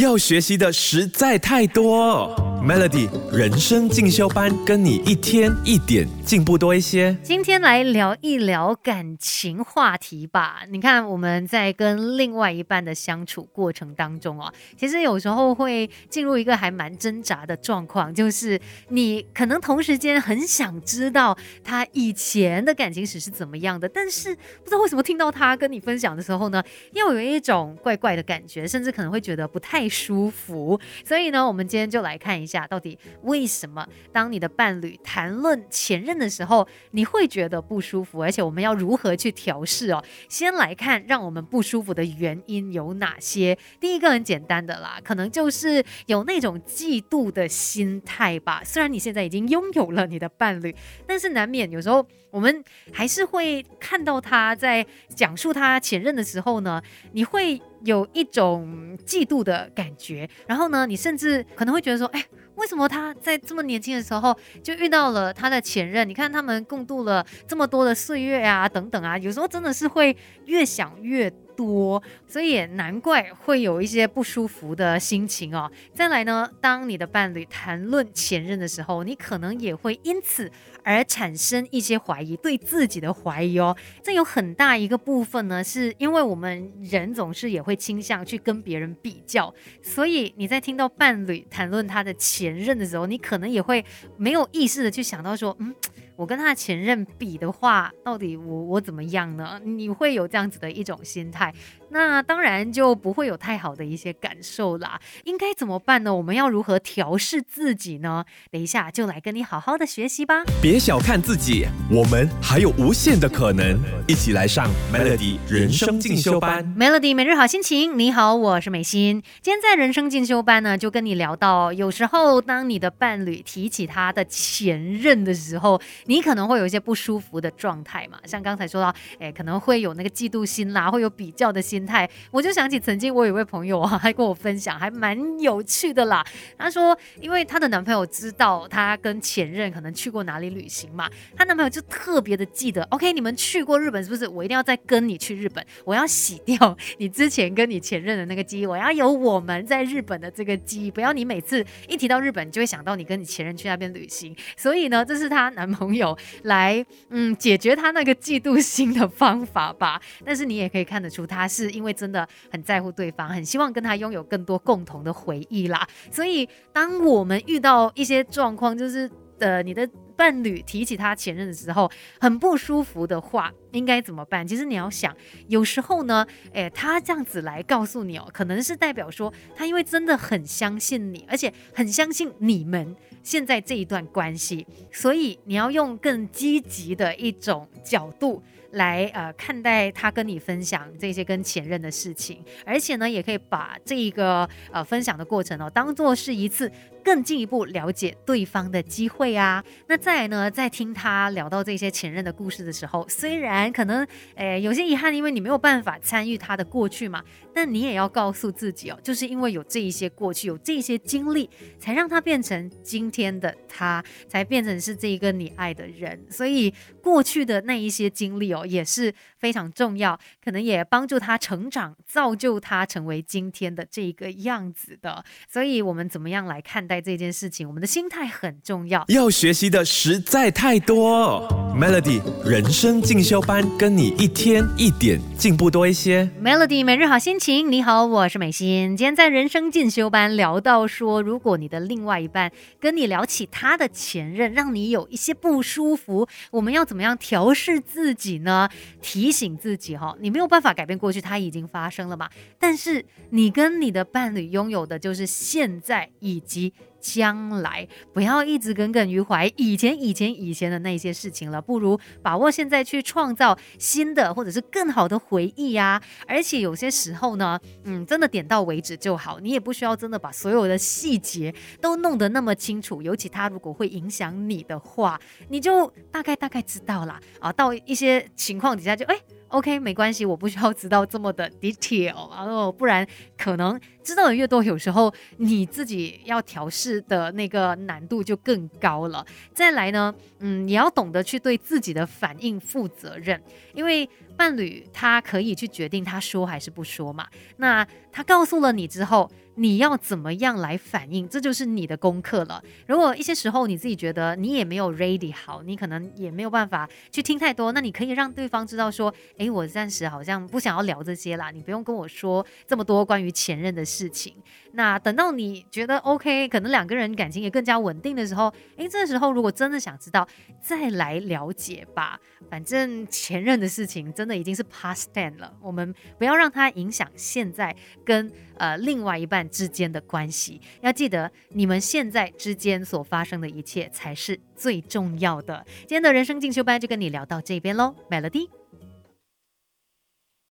要学习的实在太多。Melody 人生进修班，跟你一天一点进步多一些。今天来聊一聊感情话题吧。你看我们在跟另外一半的相处过程当中哦，其实有时候会进入一个还蛮挣扎的状况，就是你可能同时间很想知道他以前的感情史是怎么样的，但是不知道为什么听到他跟你分享的时候呢，又有一种怪怪的感觉，甚至可能会觉得不太舒服。所以呢，我们今天就来看一。下到底为什么当你的伴侣谈论前任的时候，你会觉得不舒服？而且我们要如何去调试哦？先来看让我们不舒服的原因有哪些。第一个很简单的啦，可能就是有那种嫉妒的心态吧。虽然你现在已经拥有了你的伴侣，但是难免有时候我们还是会看到他在讲述他前任的时候呢，你会有一种嫉妒的感觉。然后呢，你甚至可能会觉得说，哎。为什么他在这么年轻的时候就遇到了他的前任？你看他们共度了这么多的岁月啊，等等啊，有时候真的是会越想越。多，所以也难怪会有一些不舒服的心情哦。再来呢，当你的伴侣谈论前任的时候，你可能也会因此而产生一些怀疑，对自己的怀疑哦。这有很大一个部分呢，是因为我们人总是也会倾向去跟别人比较，所以你在听到伴侣谈论他的前任的时候，你可能也会没有意识的去想到说，嗯。我跟他前任比的话，到底我我怎么样呢？你会有这样子的一种心态。那当然就不会有太好的一些感受啦。应该怎么办呢？我们要如何调试自己呢？等一下就来跟你好好的学习吧。别小看自己，我们还有无限的可能。一起来上 Melody 人生进修班。Melody 每日好心情，你好，我是美心。今天在人生进修班呢，就跟你聊到，有时候当你的伴侣提起他的前任的时候，你可能会有一些不舒服的状态嘛。像刚才说到，哎，可能会有那个嫉妒心啦，会有比较的心。态，我就想起曾经我有一位朋友啊，还跟我分享，还蛮有趣的啦。她说，因为她的男朋友知道她跟前任可能去过哪里旅行嘛，她男朋友就特别的记得。OK，你们去过日本是不是？我一定要再跟你去日本，我要洗掉你之前跟你前任的那个记忆，我要有我们在日本的这个记忆，不要你每次一提到日本，你就会想到你跟你前任去那边旅行。所以呢，这是她男朋友朋友来嗯解决他那个嫉妒心的方法吧。但是你也可以看得出，他是。因为真的很在乎对方，很希望跟他拥有更多共同的回忆啦。所以，当我们遇到一些状况，就是呃，你的伴侣提起他前任的时候，很不舒服的话，应该怎么办？其实你要想，有时候呢，诶，他这样子来告诉你哦，可能是代表说，他因为真的很相信你，而且很相信你们现在这一段关系，所以你要用更积极的一种角度。来呃看待他跟你分享这些跟前任的事情，而且呢，也可以把这一个呃分享的过程哦，当做是一次。更进一步了解对方的机会啊，那再来呢，在听他聊到这些前任的故事的时候，虽然可能诶有些遗憾，因为你没有办法参与他的过去嘛，但你也要告诉自己哦，就是因为有这一些过去，有这些经历，才让他变成今天的他，才变成是这一个你爱的人。所以过去的那一些经历哦，也是非常重要，可能也帮助他成长，造就他成为今天的这个样子的。所以我们怎么样来看？待这件事情，我们的心态很重要。要学习的实在太多。Melody 人生进修班，跟你一天一点进步多一些。Melody 每日好心情，你好，我是美心。今天在人生进修班聊到说，如果你的另外一半跟你聊起他的前任，让你有一些不舒服，我们要怎么样调试自己呢？提醒自己哈，你没有办法改变过去，它已经发生了嘛。但是你跟你的伴侣拥有的就是现在以及。将来不要一直耿耿于怀以前、以前、以前的那些事情了，不如把握现在去创造新的或者是更好的回忆呀。而且有些时候呢，嗯，真的点到为止就好，你也不需要真的把所有的细节都弄得那么清楚。尤其他如果会影响你的话，你就大概大概知道啦。啊。到一些情况底下就哎。OK，没关系，我不需要知道这么的 detail，然后不然可能知道的越多，有时候你自己要调试的那个难度就更高了。再来呢，嗯，你要懂得去对自己的反应负责任，因为。伴侣他可以去决定他说还是不说嘛。那他告诉了你之后。你要怎么样来反应，这就是你的功课了。如果一些时候你自己觉得你也没有 ready 好，你可能也没有办法去听太多，那你可以让对方知道说，诶，我暂时好像不想要聊这些啦，你不用跟我说这么多关于前任的事情。那等到你觉得 OK，可能两个人感情也更加稳定的时候，诶，这时候如果真的想知道，再来了解吧。反正前任的事情真的已经是 past ten 了，我们不要让它影响现在跟呃另外一半。之间的关系，要记得你们现在之间所发生的一切才是最重要的。今天的人生进修班就跟你聊到这边喽，Melody。